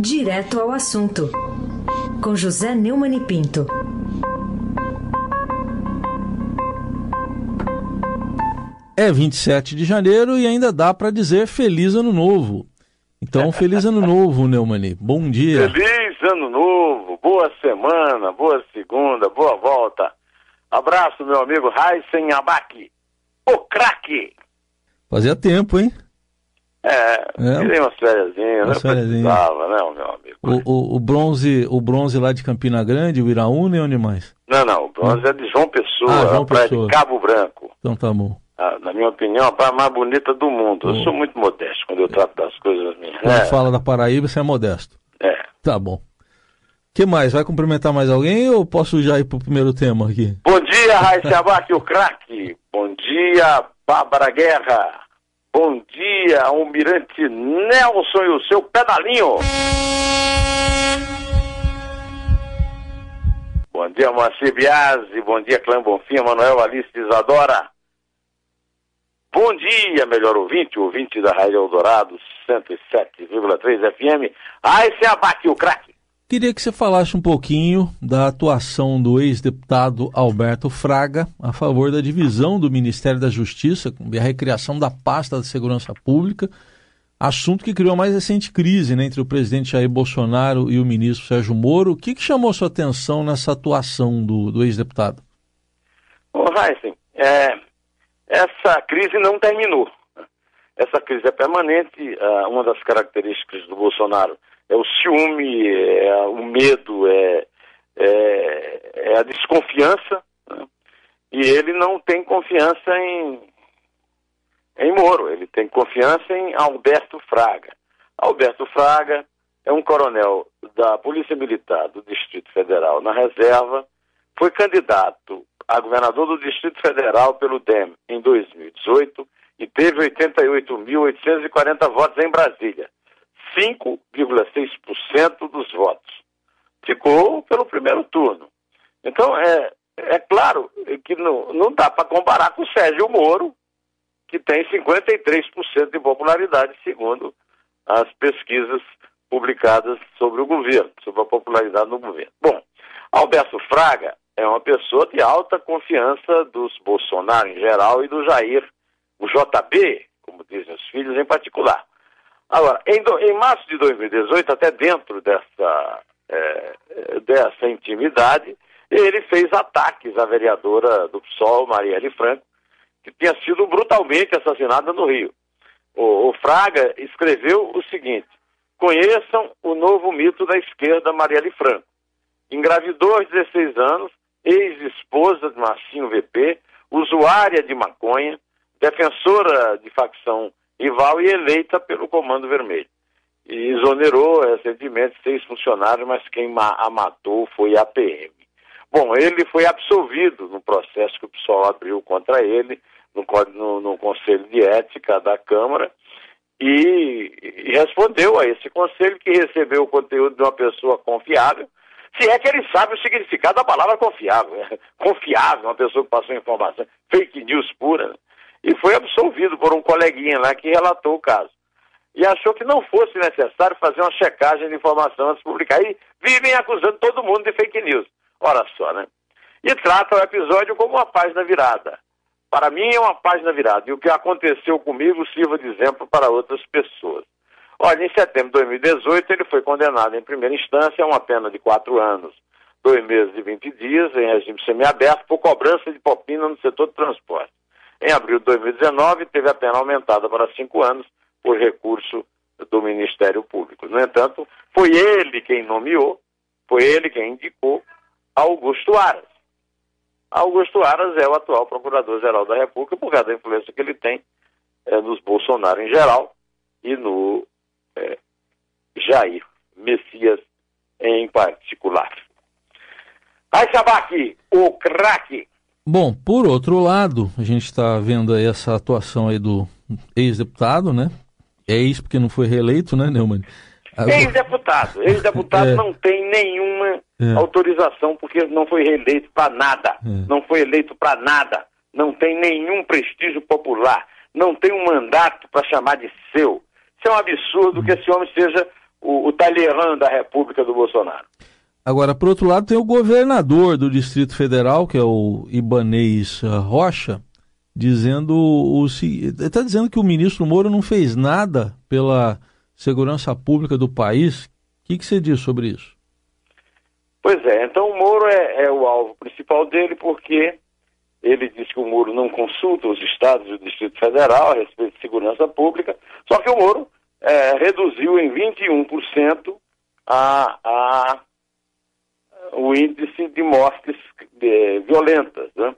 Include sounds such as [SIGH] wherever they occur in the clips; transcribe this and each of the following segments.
Direto ao assunto, com José Neumann e Pinto. É 27 de janeiro e ainda dá para dizer feliz ano novo. Então, [LAUGHS] feliz ano novo, Neumani. Bom dia. Feliz ano novo, boa semana, boa segunda, boa volta. Abraço, meu amigo Raisen Abac, o craque. Fazia tempo, hein? É, é. tirei umas férias, umas né? Precisava, né, meu amigo? O, o, o, bronze, o bronze lá de Campina Grande, o Iraúna e onde mais? Não, não, o bronze hum. é de João Pessoa, ah, João praia Pessoa. de Cabo Branco. Então tá bom. Ah, na minha opinião, a praia mais bonita do mundo. Eu sou muito modesto quando eu trato das coisas minhas. Quando é. fala da Paraíba, você é modesto. É. Tá bom. que mais? Vai cumprimentar mais alguém ou posso já ir pro primeiro tema aqui? Bom dia, Raíssa Abac, o craque. Bom dia, Bárbara Guerra. Bom dia, Almirante Nelson e o seu pedalinho. Bom dia, Moacir Biasi. Bom dia, Clã Bonfim, Manuel Alice Isadora. Bom dia, melhor ouvinte, ouvinte da Rádio Eldorado 107,3 FM. Aí se abate o craque. Queria que você falasse um pouquinho da atuação do ex-deputado Alberto Fraga a favor da divisão do Ministério da Justiça e a recriação da pasta da segurança pública, assunto que criou a mais recente crise né, entre o presidente Jair Bolsonaro e o ministro Sérgio Moro. O que, que chamou sua atenção nessa atuação do, do ex-deputado? Ô, Heisen, é, essa crise não terminou. Essa crise é permanente. Uh, uma das características do Bolsonaro é o ciúme, é o medo, é, é, é a desconfiança. Né? E ele não tem confiança em, em Moro, ele tem confiança em Alberto Fraga. Alberto Fraga é um coronel da Polícia Militar do Distrito Federal na reserva, foi candidato a governador do Distrito Federal pelo DEM em 2018 e teve 88.840 votos em Brasília. 5,6% dos votos. Ficou pelo primeiro turno. Então, é, é claro que não, não dá para comparar com o Sérgio Moro, que tem 53% de popularidade, segundo as pesquisas publicadas sobre o governo, sobre a popularidade no governo. Bom, Alberto Fraga é uma pessoa de alta confiança dos Bolsonaro em geral e do Jair, o JB, como dizem os filhos, em particular. Agora, em, do, em março de 2018, até dentro dessa, é, dessa intimidade, ele fez ataques à vereadora do PSOL, Marielle Franco, que tinha sido brutalmente assassinada no Rio. O, o Fraga escreveu o seguinte: conheçam o novo mito da esquerda, Marielle Franco. Engravidou aos 16 anos, ex-esposa de Marcinho VP, usuária de maconha, defensora de facção rival e eleita pelo Comando Vermelho. E exonerou recentemente seis funcionários, mas quem a matou foi a PM. Bom, ele foi absolvido no processo que o PSOL abriu contra ele, no, no, no Conselho de Ética da Câmara, e, e, respondeu a esse conselho que recebeu o conteúdo de uma pessoa confiável, se é que ele sabe o significado da palavra confiável. Né? [LAUGHS] Confiável, uma pessoa que passou informação, fake news pura. Né? E foi absolvido por um coleguinha lá que relatou o caso. E achou que não fosse necessário fazer uma checagem de informação antes de publicar. E vivem acusando todo mundo de fake news. Ora só, né? E trata o episódio como uma página virada. Para mim é uma página virada. E o que aconteceu comigo sirva de exemplo para outras pessoas. Olha, em setembro de 2018, ele foi condenado em primeira instância a uma pena de quatro anos, dois meses e 20 dias, em regime semiaberto, por cobrança de propina no setor de transporte. Em abril de 2019, teve a pena aumentada para cinco anos por recurso do Ministério Público. No entanto, foi ele quem nomeou, foi ele quem indicou Augusto Aras. Augusto Aras é o atual Procurador-Geral da República por causa da influência que ele tem é, nos Bolsonaro em geral e no é, Jair Messias em particular. Aí, o craque Bom, por outro lado, a gente está vendo aí essa atuação aí do ex-deputado, né? É ex porque não foi reeleito, né, Neumann? Agora... Ex-deputado. [LAUGHS] Ex-deputado é. não tem nenhuma é. autorização porque não foi reeleito para nada. É. Não foi eleito para nada. Não tem nenhum prestígio popular. Não tem um mandato para chamar de seu. Isso é um absurdo que esse homem seja o, o Talleyrand da República do Bolsonaro. Agora, por outro lado, tem o governador do Distrito Federal, que é o Ibanês eh, Rocha, dizendo o está dizendo que o ministro Moro não fez nada pela segurança pública do país. O que, que você diz sobre isso? Pois é, então o Moro é, é, o alvo principal dele porque ele diz que o Moro não consulta os estados e o Distrito Federal a respeito de segurança pública, só que o Moro é, reduziu em 21% a, a, o índice de mortes de, violentas. Né?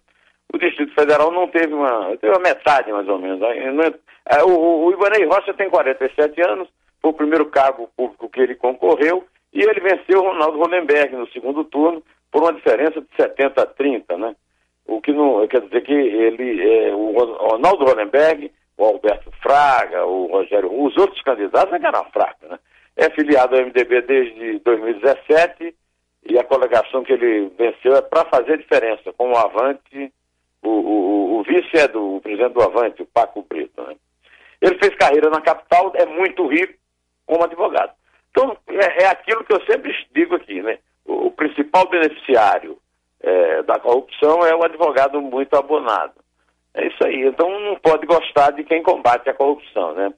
O Distrito Federal não teve uma. teve uma metade, mais ou menos. Né? É, o, o Ibanei Rocha tem 47 anos, foi o primeiro cargo público que ele concorreu, e ele venceu o Ronaldo Rolenberg no segundo turno por uma diferença de 70 a 30, né? O que não quer dizer que ele, é, o Ronaldo Rolenberg, o Alberto Fraga, o Rogério, os outros candidatos eram fracos, né? É filiado ao MDB desde 2017 e a coligação que ele venceu é para fazer diferença, com o Avante o, o, o, vice é do o presidente do Avante, o Paco Brito. Né? Ele fez carreira na capital, é muito rico como advogado. Então, é, é aquilo que eu sempre digo aqui, né? O, o principal beneficiário é, da corrupção é o advogado muito abonado. É isso aí. Então, não pode gostar de quem combate a corrupção, né?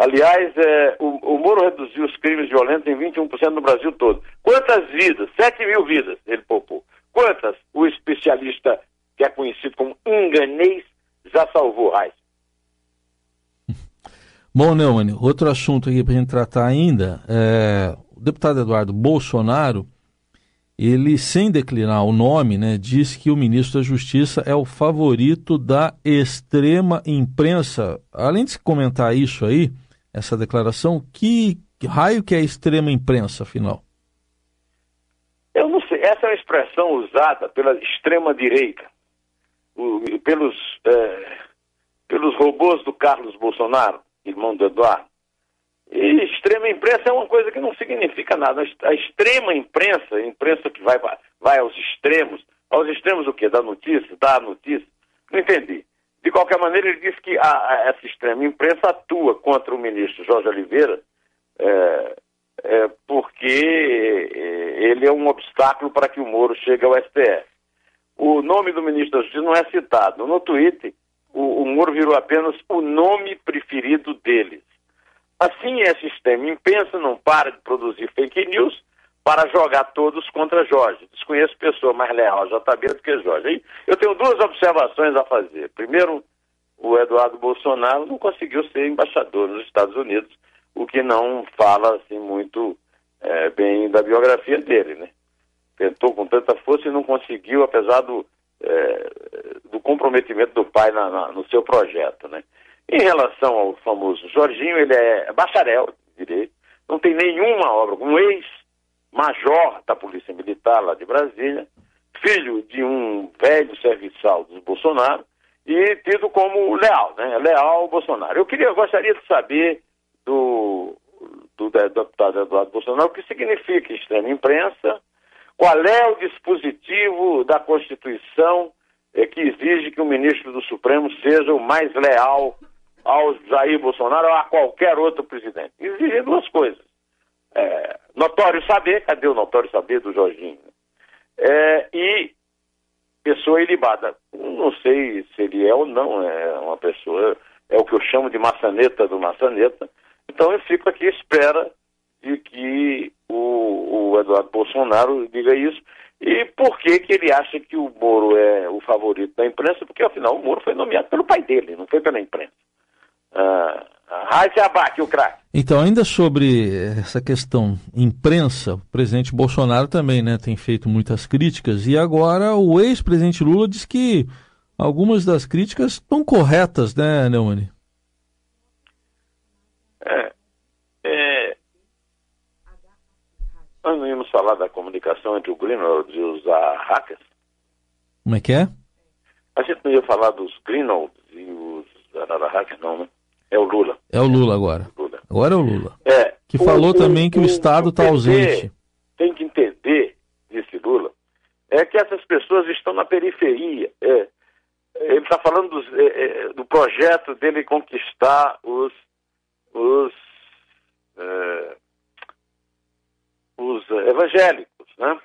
Aliás, é, o, o Moro reduziu os crimes violentos em 21% no Brasil todo. Quantas vidas? 7 mil vidas ele poupou. Quantas o especialista que é conhecido como enganês, já salvou Reis. [LAUGHS] Bom, Neumann, outro assunto aqui para a gente tratar ainda, é, o deputado Eduardo Bolsonaro, ele, sem declinar o nome, né, diz que o ministro da Justiça é o favorito da extrema imprensa. Além de comentar isso aí, essa declaração, que raio que é a extrema imprensa, afinal? Eu não sei, essa é uma expressão usada pela extrema direita pelos, é, pelos robôs do Carlos Bolsonaro, irmão do Eduardo. E extrema imprensa é uma coisa que não significa nada. A extrema imprensa, a imprensa que vai, vai aos extremos, aos extremos o quê? Da notícia? Da notícia? Não entendi. De qualquer maneira, ele disse que a, a, essa extrema imprensa atua contra o ministro Jorge Oliveira é, é, porque é, ele é um obstáculo para que o Moro chegue ao STF o nome do ministro da Justiça não é citado. No Twitter, o, o Moro virou apenas o nome preferido deles. Assim é sistema. Impensa não para de produzir fake news para jogar todos contra Jorge. Desconheço pessoa mais leal JB do que Jorge. eu tenho duas observações a fazer. Primeiro, o Eduardo Bolsonaro não conseguiu ser embaixador nos Estados Unidos, o que não fala assim muito é, bem da biografia dele, né? tentou com tanta força e não conseguiu, apesar do, é, do comprometimento do pai na, na, no seu projeto. Né? Em relação ao famoso Jorginho, ele é bacharel direito, não tem nenhuma obra, um ex-major da Polícia Militar lá de Brasília, filho de um velho serviçal dos Bolsonaro e tido como leal, né? Leal ao Bolsonaro. Eu queria, gostaria de saber do, do, do deputado Eduardo Bolsonaro o que significa extrema imprensa qual é o dispositivo da Constituição é, que exige que o ministro do Supremo seja o mais leal ao Jair Bolsonaro ou a qualquer outro presidente? Exige duas coisas. É, notório saber, cadê o notório saber do Jorginho? É, e pessoa ilibada. Não sei se ele é ou não, é uma pessoa, é o que eu chamo de maçaneta do maçaneta. Então eu fico aqui à espera de que o, o Eduardo Bolsonaro diga isso. E por que, que ele acha que o Moro é o favorito da imprensa? Porque, afinal, o Moro foi nomeado pelo pai dele, não foi pela imprensa. Ah, Raíssa Abac, o craque. Então, ainda sobre essa questão imprensa, o presidente Bolsonaro também né, tem feito muitas críticas e agora o ex-presidente Lula diz que algumas das críticas estão corretas, né, Neumann? Nós não íamos falar da comunicação entre o Greenwald e os hackers? Como é que é? A gente não ia falar dos Greenwald e os hackers, não, né? É o Lula. É o Lula agora. Lula. Agora é o Lula. É. Que o, falou o, também que o, o Estado está ausente. Tem que entender, disse Lula, é que essas pessoas estão na periferia. É. Ele está falando dos, é, é, do projeto dele conquistar os, os é, evangélicos, né?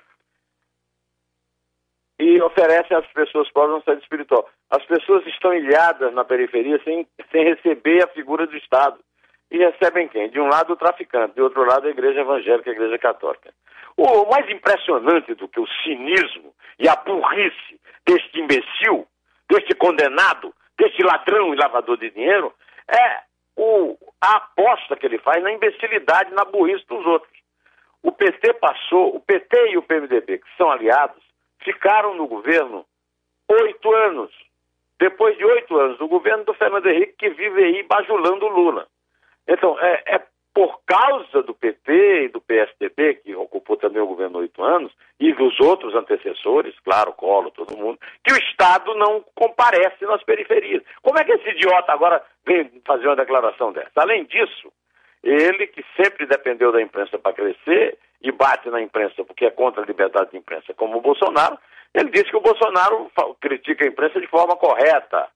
E oferecem às pessoas pobres um centro espiritual. As pessoas estão ilhadas na periferia sem, sem receber a figura do Estado. E recebem quem? De um lado o traficante, de outro lado a igreja evangélica, a igreja católica. O mais impressionante do que o cinismo e a burrice deste imbecil, deste condenado, deste ladrão e lavador de dinheiro, é o, a aposta que ele faz na imbecilidade, na burrice dos outros. O PT passou, o PT e o PMDB, que são aliados, ficaram no governo oito anos. Depois de oito anos do governo do Fernando Henrique, que vive aí bajulando Lula. Então, é, é por causa do PT e do PSDB, que ocupou também o governo oito anos, e dos outros antecessores, claro, Colo, todo mundo, que o Estado não comparece nas periferias. Como é que esse idiota agora vem fazer uma declaração dessa? Além disso, ele que sempre dependeu da imprensa para crescer bate na imprensa porque é contra a liberdade de imprensa, como o Bolsonaro, ele disse que o Bolsonaro critica a imprensa de forma correta.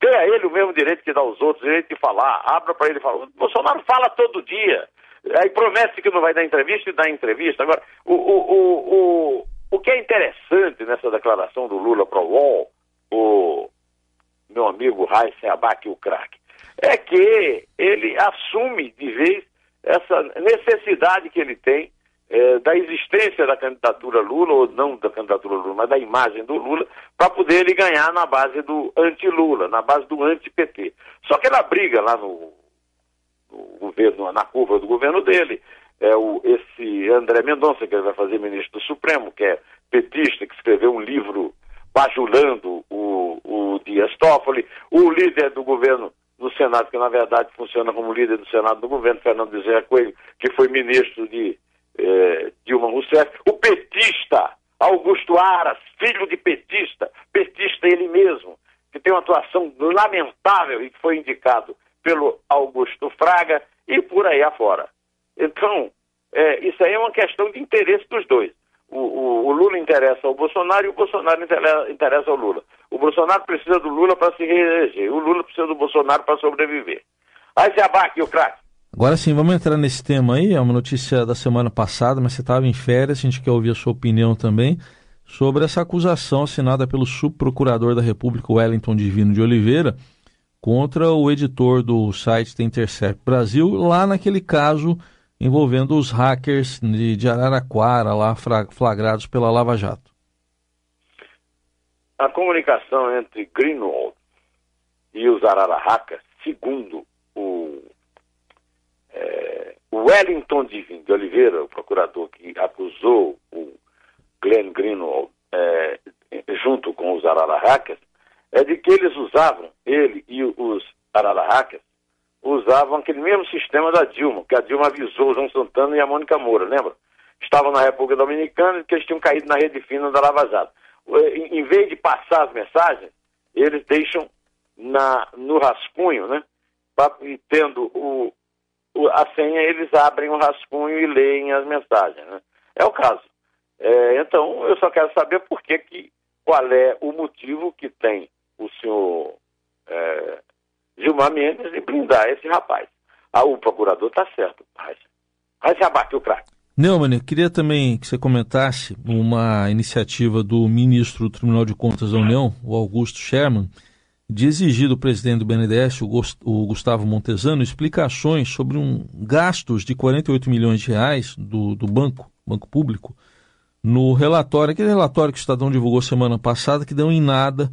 Dê a ele o mesmo direito que dá aos outros, direito de falar, abra para ele falar. O Bolsonaro fala todo dia. Aí promete que não vai dar entrevista e dá entrevista. Agora, o, o, o, o, que é interessante nessa declaração do Lula para o UOL, o meu amigo Raíssa Abac, o craque, é que ele assume de vez essa necessidade que ele tem é, da existência da candidatura Lula, ou não da candidatura Lula, mas da imagem do Lula, para poder ele ganhar na base do anti-Lula, na base do anti-PT. Só que ela briga lá no, no, governo, na curva do governo dele. É o, esse André Mendonça, que ele vai fazer ministro do Supremo, que é petista, que escreveu um livro bajulando o, o Dias Toffoli, o líder do governo do Senado, que na verdade funciona como líder do Senado do governo, Fernando Bezerra Coelho, que foi ministro de é, Dilma Rousseff, o petista Augusto Aras, filho de petista, petista ele mesmo, que tem uma atuação lamentável e que foi indicado pelo Augusto Fraga e por aí afora. Então, é, isso aí é uma questão de interesse dos dois. O, o, o, Lula interessa ao Bolsonaro e o Bolsonaro interessa ao Lula. O Bolsonaro precisa do Lula para se reeleger, o Lula precisa do Bolsonaro para sobreviver. Aí se abaque o craque. Agora sim, vamos entrar nesse tema aí. É uma notícia da semana passada, mas você estava em férias, a gente quer ouvir a sua opinião também sobre essa acusação assinada pelo subprocurador da República, Wellington Divino de Oliveira, contra o editor do site The Intercept Brasil, lá naquele caso envolvendo os hackers de, Araraquara, lá flagrados pela Lava Jato. A comunicação entre Greenwald e os Ararahacas, segundo o Wellington Divino de Oliveira, o procurador que acusou o Glenn Greenwald é, junto com os Ararahacas, é de que eles usavam, ele e os Ararahacas, usavam aquele mesmo sistema da Dilma, que a Dilma avisou o João Santana e a Mônica Moura, lembra? Estavam na República Dominicana e que eles tinham caído na rede fina da Lava Jato. Em vez de passar as mensagens, eles deixam na, no rascunho, né? E tendo o, a senha, eles abrem o rascunho e leem as mensagens. Né? É o caso. É, então, eu só quero saber por que, que qual é o motivo que tem o senhor é, Gilmar Mendes de blindar esse rapaz. Ah, o procurador está certo. Vai se abater o craque. Neumann, queria também que você comentasse uma iniciativa do ministro do Tribunal de Contas da União, o Augusto Sherman, de exigir do presidente do BNDES, o Gustavo Montesano, explicações sobre um gastos de 48 milhões de reais do, do banco, banco público, no relatório, aquele relatório que o Estadão divulgou semana passada, que deu em nada,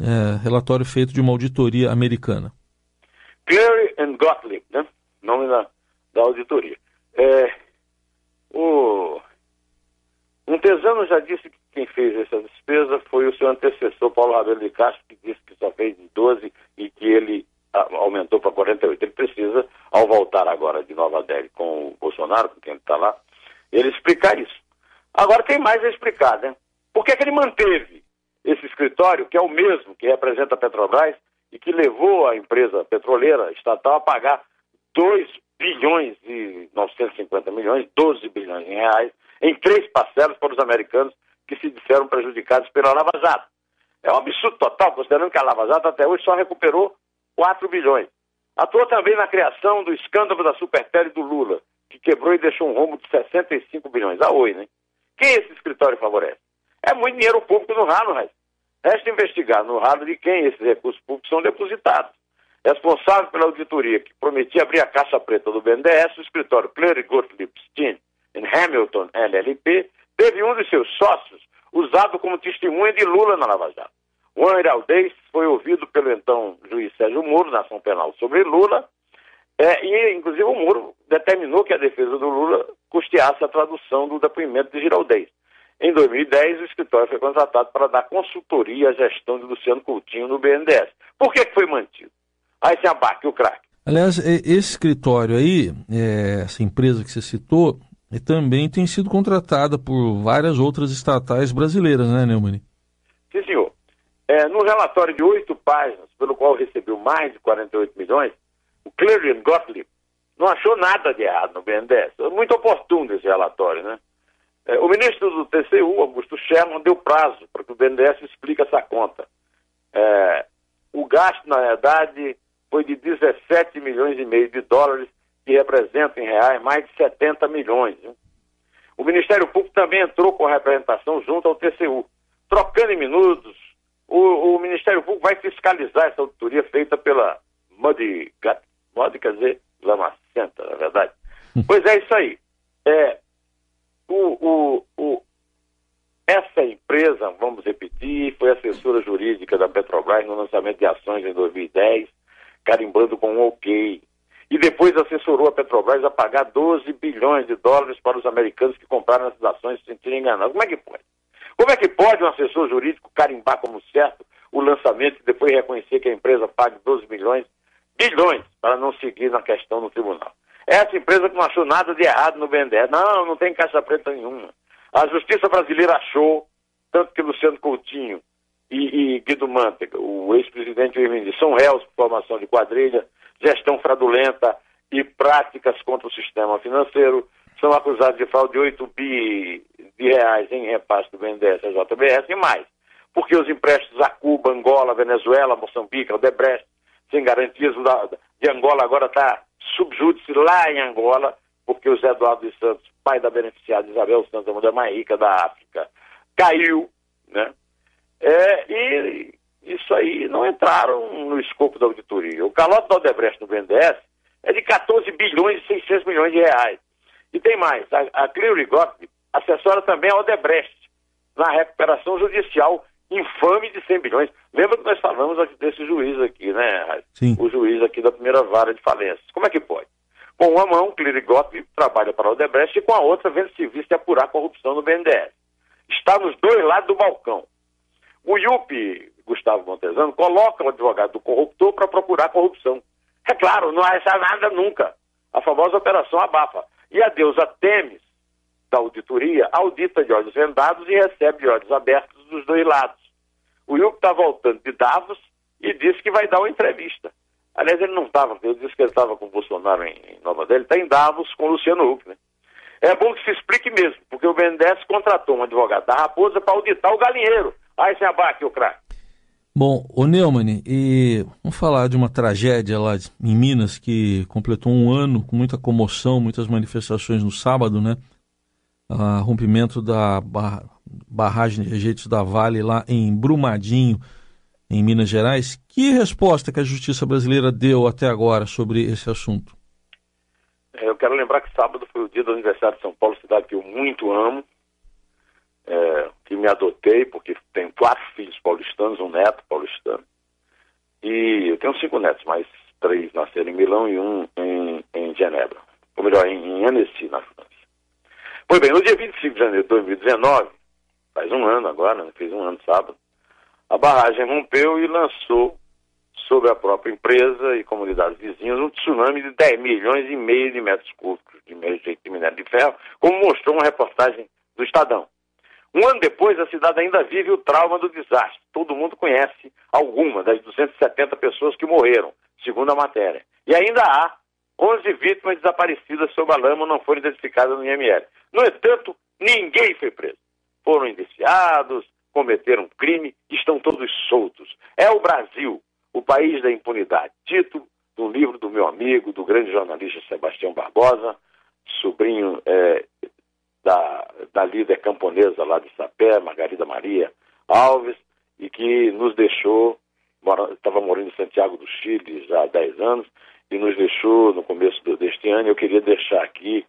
é, relatório feito de uma auditoria americana. Cleary and Gottlieb, né? Nome da, da auditoria. É, o Montesano já disse que quem fez essa despesa foi o seu antecessor, Paulo Rabelo de Castro, que disse que só fez 12 e que ele aumentou para 48. Ele precisa, ao voltar agora de Nova Delhi com o Bolsonaro, com quem está lá, ele explicar isso. Agora tem mais a explicar, né? Por que, que ele manteve esse escritório, que é o mesmo que representa a Petrobras e que levou a empresa petroleira estatal a pagar 2 bilhões e 950 milhões, 12 bilhões em reais, em três parcelas para os americanos que se disseram prejudicados pela Lava Jato. É um absurdo total, considerando que a Lava Jato até hoje só recuperou 4 bilhões. Atuou também na criação do escândalo da Superpele do Lula, que quebrou e deixou um rombo de 65 bilhões. A Oi, né? Quem esse escritório favorece? É muito dinheiro público no ralo, Raiz. Resta investigar no ralo de quem esses recursos públicos são depositados. Responsável pela auditoria que prometia abrir a caixa preta do BNDES, o escritório Cleary Gottlieb Steen, em Hamilton, LLP, teve um de seus sócios usado como testemunha de Lula na Lava Jato. Juan Iraldez foi ouvido pelo então juiz Sérgio Moro na ação penal sobre Lula, é, e inclusive o Moro determinou que a defesa do Lula custeasse a tradução do depoimento de Giraldez. Em 2010, o escritório foi contratado para dar consultoria à gestão de Luciano Coutinho no BNDES. Por que, que foi mantido? Aí se abaque o craque. Aliás, esse escritório aí, é, essa empresa que você citou, também tem sido contratada por várias outras estatais brasileiras, né, Neumann? Sim, senhor. É, no relatório de oito páginas, pelo qual recebeu mais de 48 milhões, o Clarion Gottlieb não achou nada de errado no BNDES. Muito oportuno esse relatório, né? É, o ministro do TCU, Augusto Sherman, deu prazo para que o BNDES explique essa conta. É, o gasto, na verdade, foi de 17 milhões e meio de dólares, que representa em reais mais de 70 milhões. Viu? O Ministério Público também entrou com a representação junto ao TCU. Trocando em minutos, o, o Ministério Público vai fiscalizar essa auditoria feita pela Muddy quer dizer, Lamacenta, na verdade. Pois é isso aí. É, o, o, o, essa empresa, vamos repetir, foi assessora jurídica da Petrobras no lançamento de ações em 2010, carimbando com um ok. E depois assessorou a Petrobras a pagar 12 bilhões de dólares para os americanos que compraram essas ações sem ser enganados. Como é que pode? Como é que pode um assessor jurídico carimbar como certo o lançamento e depois reconhecer que a empresa pague 12 milhões, bilhões, para não seguir na questão no tribunal? Essa empresa que não achou nada de errado no BNDES. Não, não tem caixa preta nenhuma. A justiça brasileira achou, tanto que Luciano Coutinho e, e Guido Mantega, o ex-presidente Irmini, são réus por formação de quadrilha, gestão fraudulenta e práticas contra o sistema financeiro, são acusados de fraude de 8 bi de reais em repasse do BNDES JBS e mais. Porque os empréstimos a Cuba, Angola, Venezuela, Moçambique, Odebrecht, sem garantias, de Angola agora está subjúdice lá em Angola, porque o Zé Eduardo dos Santos, pai da beneficiada Isabel Santos, a mulher mais rica da África, caiu, né? É, e isso aí não entraram no escopo da auditoria. O calote da Odebrecht no BNDES é de 14 bilhões e 600 milhões de reais. E tem mais, a, a Cleary Gottlieb assessora também a Odebrecht na recuperação judicial infame de 100 bilhões. Lembra que nós falamos desse juiz aqui, né? Sim. O juiz aqui da primeira vara de falências. Como é que pode? Com uma mão, Cleary Gottlieb trabalha para a Odebrecht e com a outra vende serviço de apurar corrupção no BNDES. Está nos dois lados do balcão. O IUP, Gustavo Montezano, coloca o advogado do corruptor para procurar corrupção. É claro, não acha nada nunca. A famosa Operação Abafa. E a deusa Temes, da auditoria, audita de olhos vendados e recebe de olhos abertos dos dois lados. O Yuko está voltando de Davos e disse que vai dar uma entrevista. Aliás, ele não estava, eu disse que ele estava com o Bolsonaro em, Nova Delhi, está em Davos com o Luciano Huck, né? É bom que se explique mesmo, porque o BNDES contratou um advogado da Raposa para auditar o galinheiro. Aí se abaque o craque. Bom, o Neumann, e vamos falar de uma tragédia lá em Minas que completou um ano com muita comoção, muitas manifestações no sábado, né? A rompimento da barragem de rejeitos da Vale lá em Brumadinho, em Minas Gerais. Que resposta que a justiça brasileira deu até agora sobre esse assunto? É, eu quero lembrar que sábado foi o dia do aniversário de São Paulo, cidade que eu muito amo, é, que me adotei, porque tenho quatro filhos paulistanos, um neto paulistano. E eu tenho cinco netos, mas três nasceram em Milão e um em, em Genebra. Ou melhor, em, em Annecy, na França. Pois bem, no dia 25 de janeiro de 2019, faz um ano agora, né? fez um ano sábado, a barragem rompeu e lançou sobre a própria empresa e comunidades vizinhas um tsunami de 10 milhões e meio de metros cúbicos de de minério de ferro, como mostrou uma reportagem do Estadão. Um ano depois, a cidade ainda vive o trauma do desastre. Todo mundo conhece alguma das 270 pessoas que morreram, segundo a matéria. E ainda há 11 vítimas desaparecidas sob a lama não foram identificadas no IML. No entanto, ninguém foi preso foram indiciados, cometeram crime, estão todos soltos. É o Brasil, o país da impunidade. Título do livro do meu amigo, do grande jornalista Sebastião Barbosa, sobrinho é, da, da líder camponesa lá de Sapé, Margarida Maria Alves, e que nos deixou, estava morando em Santiago do Chile já há 10 anos, e nos deixou no começo do, deste ano. Eu queria deixar aqui,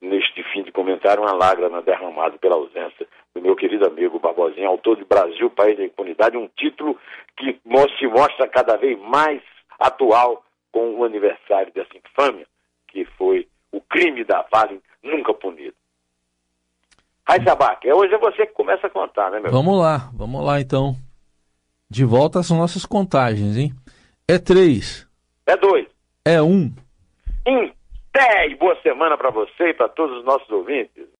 neste fim de comentário, uma lágrima derramada pela ausência do meu querido amigo Barbosinha, autor de Brasil, País da Impunidade, um título que se mostra cada vez mais atual com o aniversário dessa infâmia, que foi o crime da Vale nunca punido. Raizabac, hoje é você que começa a contar, né, meu? Vamos lá, vamos lá então. De volta às nossas contagens, hein? É três. É dois. É um. Em e boa semana para você e para todos os nossos ouvintes.